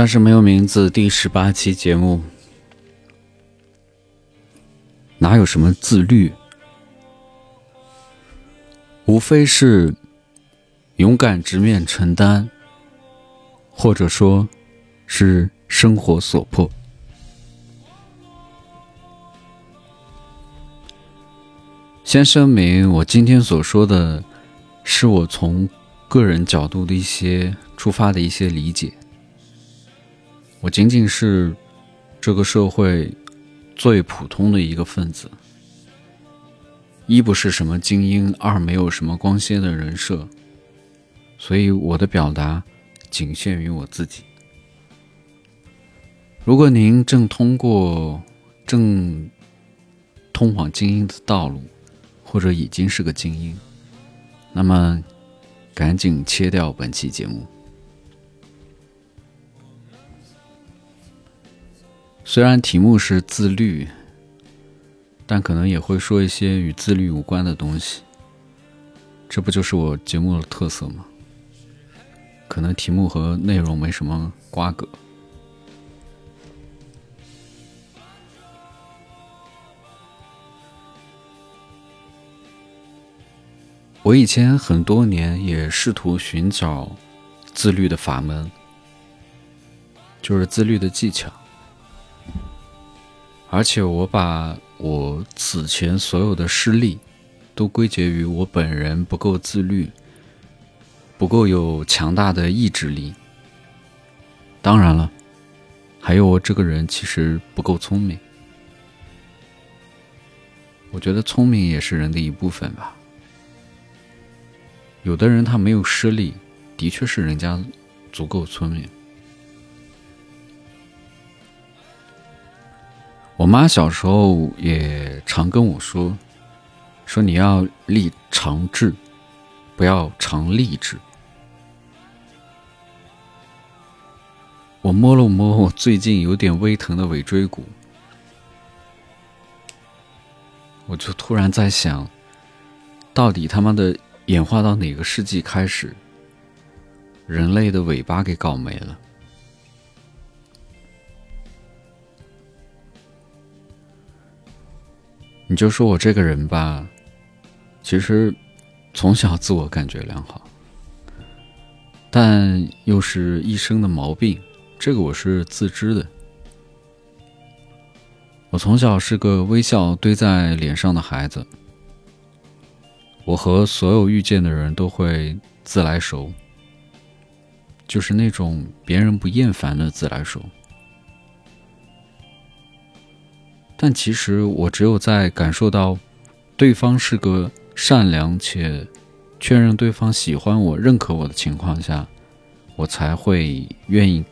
算是没有名字第十八期节目，哪有什么自律？无非是勇敢直面承担，或者说，是生活所迫。先声明，我今天所说的是我从个人角度的一些出发的一些理解。我仅仅是这个社会最普通的一个分子，一不是什么精英，二没有什么光鲜的人设，所以我的表达仅限于我自己。如果您正通过正通往精英的道路，或者已经是个精英，那么赶紧切掉本期节目。虽然题目是自律，但可能也会说一些与自律无关的东西。这不就是我节目的特色吗？可能题目和内容没什么瓜葛。我以前很多年也试图寻找自律的法门，就是自律的技巧。而且我把我此前所有的失利，都归结于我本人不够自律，不够有强大的意志力。当然了，还有我这个人其实不够聪明。我觉得聪明也是人的一部分吧。有的人他没有失利，的确是人家足够聪明。我妈小时候也常跟我说：“说你要立长志，不要常立志。”我摸了摸我最近有点微疼的尾椎骨，我就突然在想，到底他妈的演化到哪个世纪开始，人类的尾巴给搞没了？你就说我这个人吧，其实从小自我感觉良好，但又是一生的毛病，这个我是自知的。我从小是个微笑堆在脸上的孩子，我和所有遇见的人都会自来熟，就是那种别人不厌烦的自来熟。但其实我只有在感受到对方是个善良且确认对方喜欢我、认可我的情况下，我才会愿意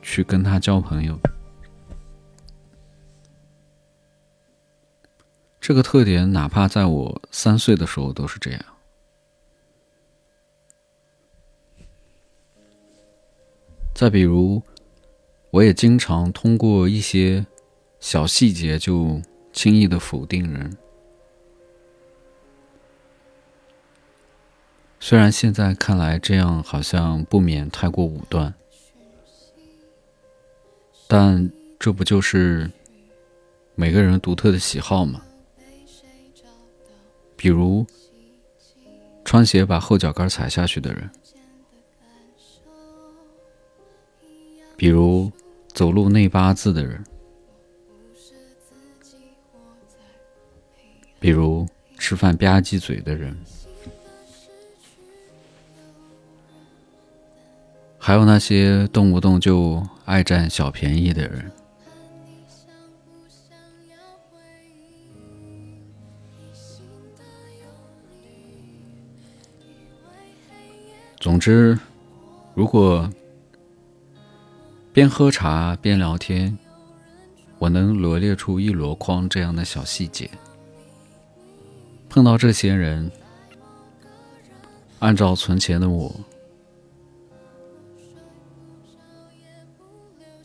去跟他交朋友。这个特点哪怕在我三岁的时候都是这样。再比如，我也经常通过一些。小细节就轻易的否定人，虽然现在看来这样好像不免太过武断，但这不就是每个人独特的喜好吗？比如穿鞋把后脚跟踩下去的人，比如走路内八字的人。比如吃饭吧唧嘴的人，还有那些动不动就爱占小便宜的人。总之，如果边喝茶边聊天，我能罗列出一箩筐这样的小细节。碰到这些人，按照存钱的我，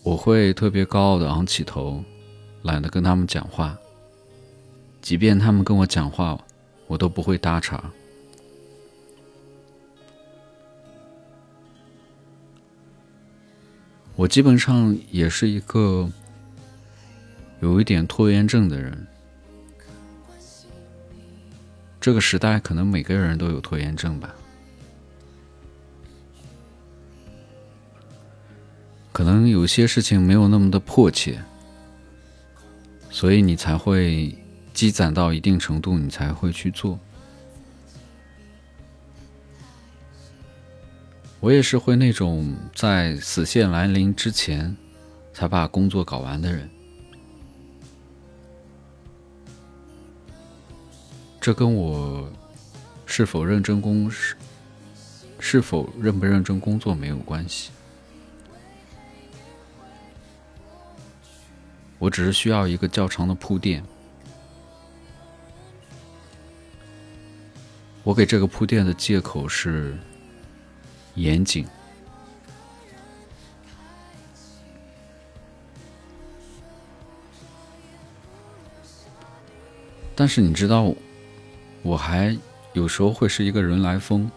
我会特别高傲的昂起头，懒得跟他们讲话。即便他们跟我讲话，我都不会搭茬。我基本上也是一个有一点拖延症的人。这个时代可能每个人都有拖延症吧，可能有些事情没有那么的迫切，所以你才会积攒到一定程度，你才会去做。我也是会那种在死线来临之前才把工作搞完的人，这跟我是否认真工是是否认不认真工作没有关系，我只是需要一个较长的铺垫，我给这个铺垫的借口是。严谨，但是你知道，我还有时候会是一个人来疯，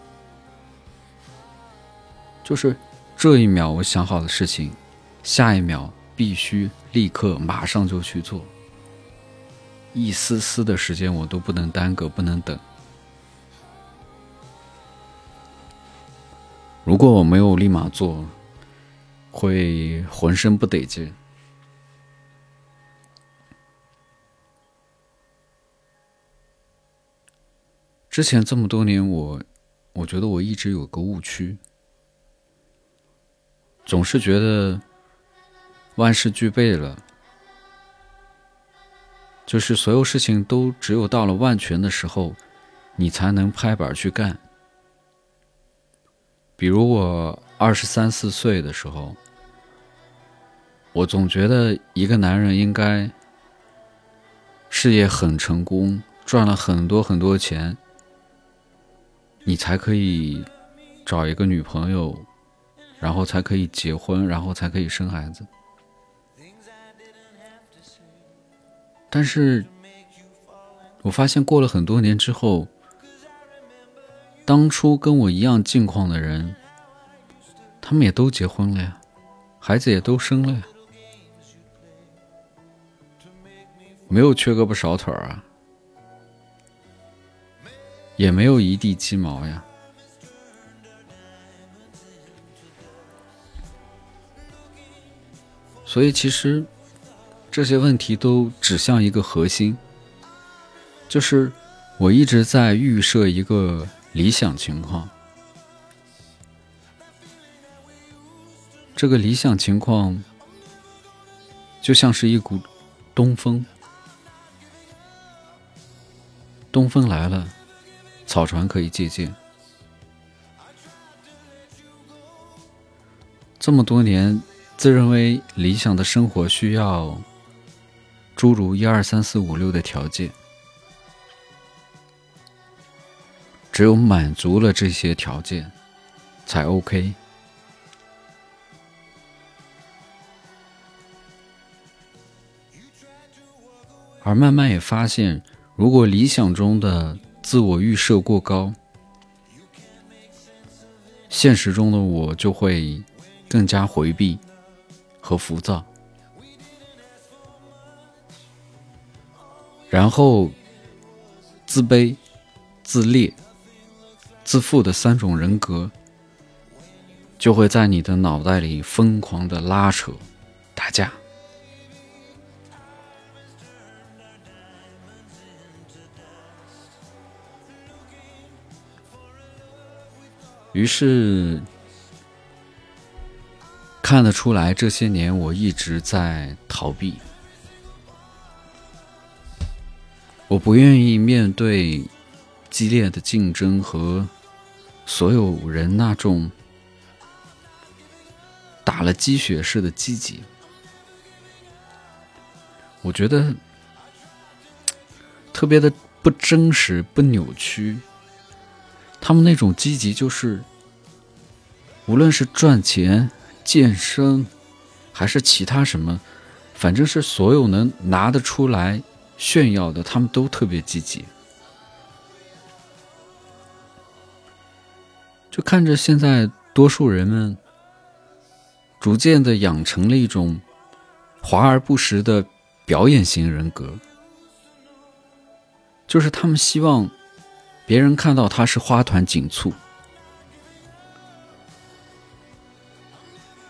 就是这一秒我想好的事情，下一秒必须立刻马上就去做，一丝丝的时间我都不能耽搁，不能等。如果我没有立马做，会浑身不得劲。之前这么多年，我我觉得我一直有个误区，总是觉得万事俱备了，就是所有事情都只有到了万全的时候，你才能拍板去干。比如我二十三四岁的时候，我总觉得一个男人应该事业很成功，赚了很多很多钱，你才可以找一个女朋友，然后才可以结婚，然后才可以生孩子。但是，我发现过了很多年之后。当初跟我一样境况的人，他们也都结婚了呀，孩子也都生了呀，没有缺胳膊少腿儿啊，也没有一地鸡毛呀。所以，其实这些问题都指向一个核心，就是我一直在预设一个。理想情况，这个理想情况就像是一股东风，东风来了，草船可以借鉴。这么多年，自认为理想的生活需要诸如一二三四五六的条件。只有满足了这些条件，才 OK。而慢慢也发现，如果理想中的自我预设过高，现实中的我就会更加回避和浮躁，然后自卑、自恋。自负的三种人格，就会在你的脑袋里疯狂的拉扯、打架。于是，看得出来，这些年我一直在逃避，我不愿意面对激烈的竞争和。所有人那种打了鸡血似的积极，我觉得特别的不真实、不扭曲。他们那种积极，就是无论是赚钱、健身，还是其他什么，反正是所有能拿得出来炫耀的，他们都特别积极。就看着现在多数人们逐渐的养成了一种华而不实的表演型人格，就是他们希望别人看到他是花团锦簇，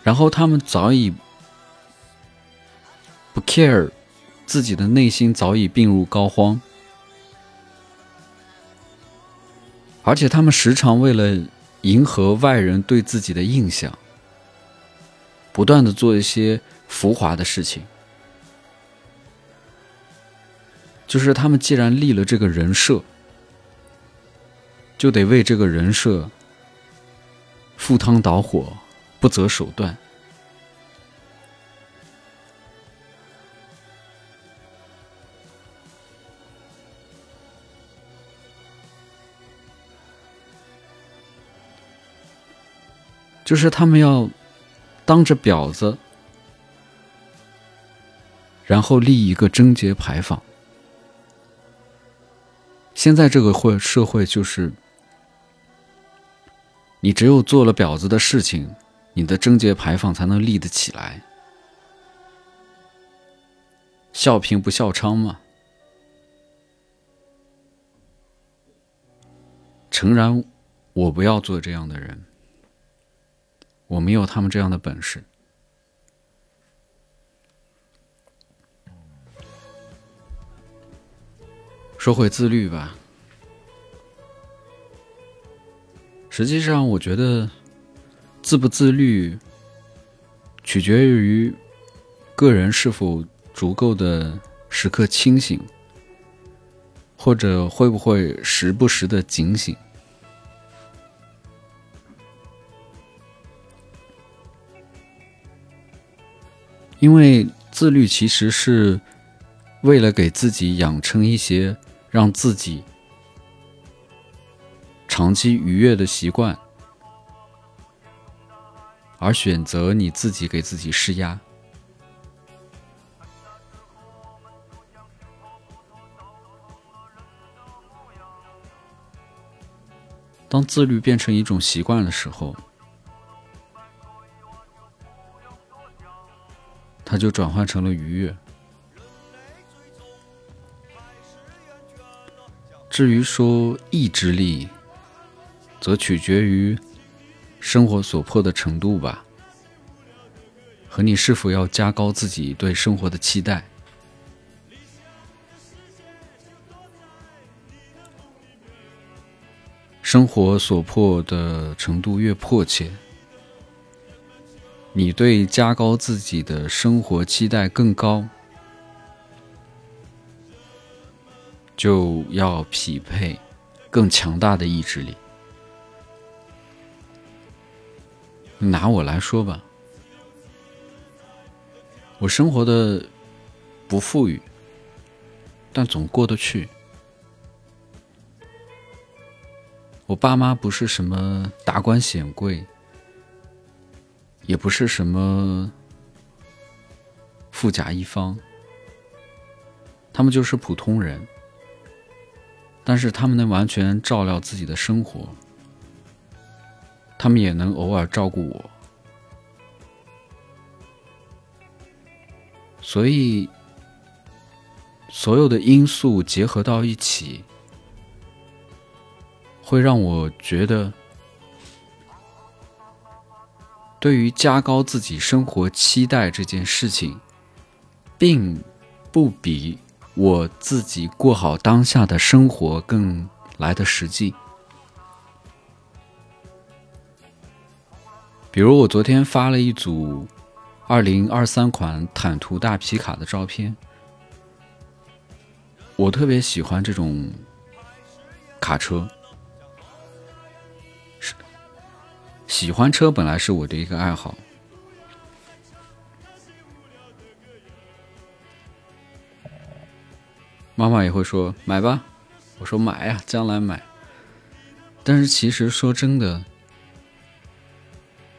然后他们早已不 care 自己的内心早已病入膏肓，而且他们时常为了迎合外人对自己的印象。不断的做一些浮华的事情，就是他们既然立了这个人设，就得为这个人设赴汤蹈火，不择手段。就是他们要。当着婊子，然后立一个贞节牌坊。现在这个会社会就是，你只有做了婊子的事情，你的贞节牌坊才能立得起来。笑贫不笑娼嘛。诚然，我不要做这样的人。我没有他们这样的本事。说回自律吧，实际上我觉得自不自律，取决于个人是否足够的时刻清醒，或者会不会时不时的警醒。因为自律其实是为了给自己养成一些让自己长期愉悦的习惯，而选择你自己给自己施压。当自律变成一种习惯的时候。它就转换成了愉悦。至于说意志力，则取决于生活所迫的程度吧，和你是否要加高自己对生活的期待。生活所迫的程度越迫切。你对加高自己的生活期待更高，就要匹配更强大的意志力。拿我来说吧，我生活的不富裕，但总过得去。我爸妈不是什么达官显贵。也不是什么富甲一方，他们就是普通人，但是他们能完全照料自己的生活，他们也能偶尔照顾我，所以所有的因素结合到一起，会让我觉得。对于加高自己生活期待这件事情，并不比我自己过好当下的生活更来的实际。比如我昨天发了一组二零二三款坦途大皮卡的照片，我特别喜欢这种卡车。喜欢车本来是我的一个爱好，妈妈也会说买吧，我说买呀，将来买。但是其实说真的，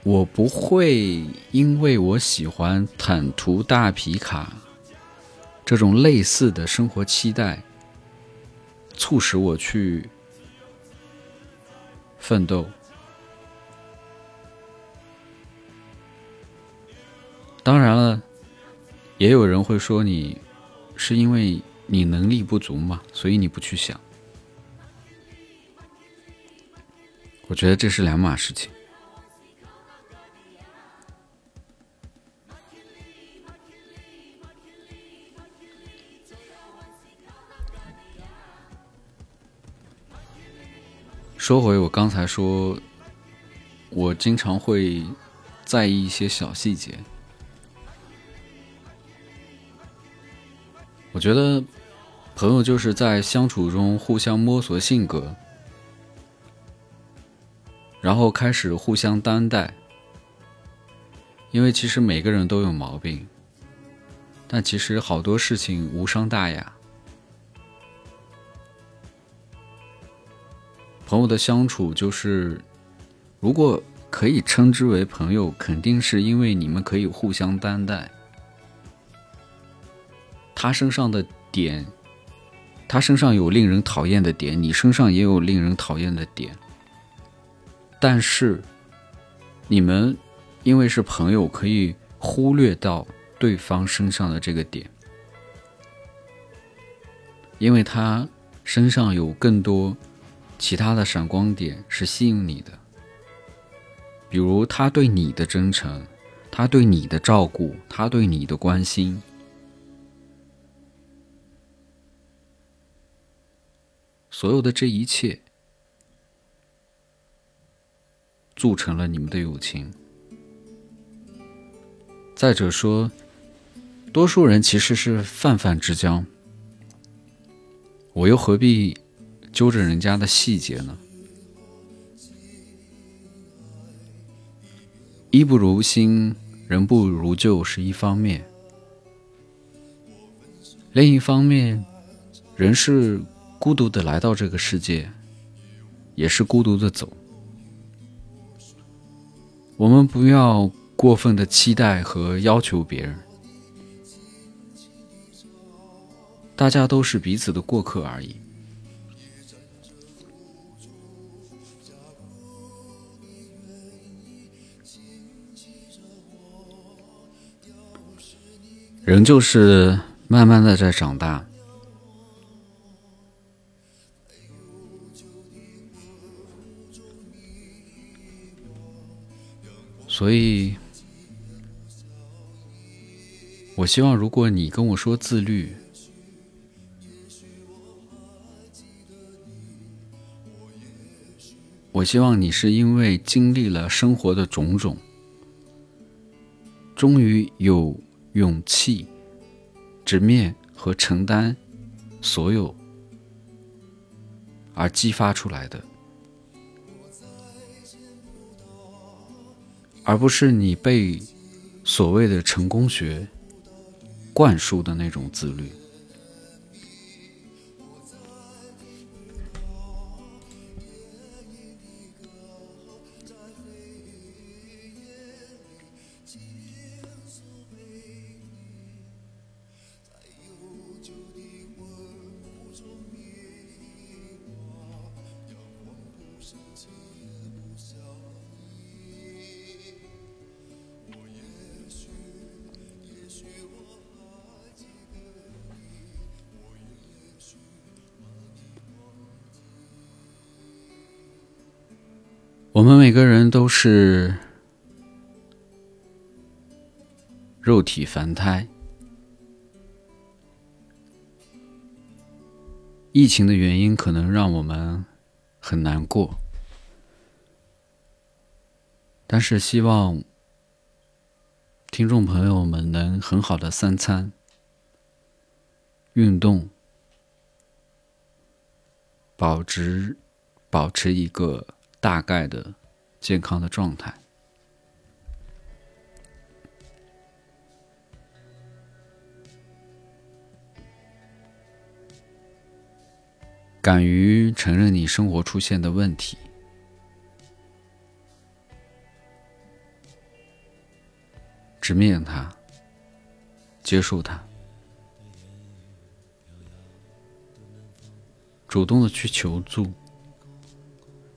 我不会因为我喜欢坦途大皮卡这种类似的生活期待，促使我去奋斗。当然了，也有人会说你是因为你能力不足嘛，所以你不去想。我觉得这是两码事情。说回我刚才说，我经常会在意一些小细节。我觉得朋友就是在相处中互相摸索性格，然后开始互相担待。因为其实每个人都有毛病，但其实好多事情无伤大雅。朋友的相处就是，如果可以称之为朋友，肯定是因为你们可以互相担待。他身上的点，他身上有令人讨厌的点，你身上也有令人讨厌的点。但是，你们因为是朋友，可以忽略到对方身上的这个点，因为他身上有更多。其他的闪光点是吸引你的，比如他对你的真诚，他对你的照顾，他对你的关心，所有的这一切，铸成了你们的友情。再者说，多数人其实是泛泛之交，我又何必？揪着人家的细节呢，衣不如新，人不如旧是一方面，另一方面，人是孤独的来到这个世界，也是孤独的走。我们不要过分的期待和要求别人，大家都是彼此的过客而已。人就是慢慢的在长大，所以，我希望如果你跟我说自律，我希望你是因为经历了生活的种种，终于有。勇气直面和承担所有而激发出来的，而不是你被所谓的成功学灌输的那种自律。我们每个人都是肉体凡胎，疫情的原因可能让我们很难过，但是希望听众朋友们能很好的三餐、运动，保持保持一个。大概的健康的状态，敢于承认你生活出现的问题，直面它，接受它，主动的去求助。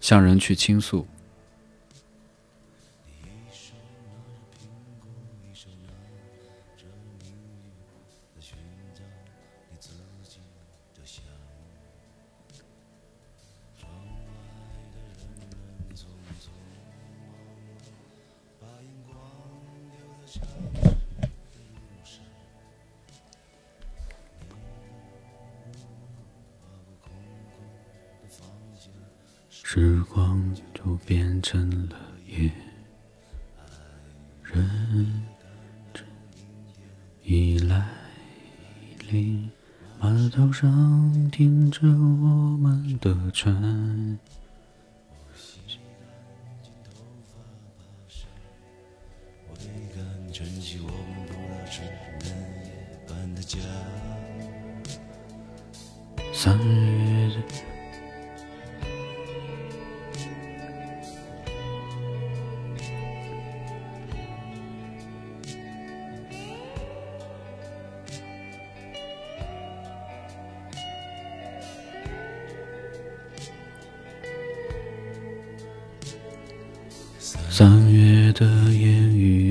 向人去倾诉，码头上停着我们的船。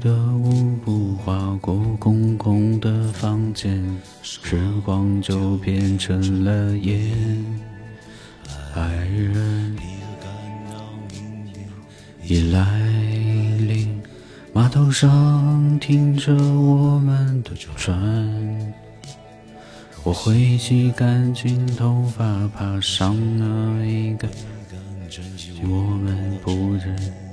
的舞步划过空空的房间，时光就变成了烟。爱人已来临，码头上停着我们的船。我会洗干净头发，爬上那一个我们不忍。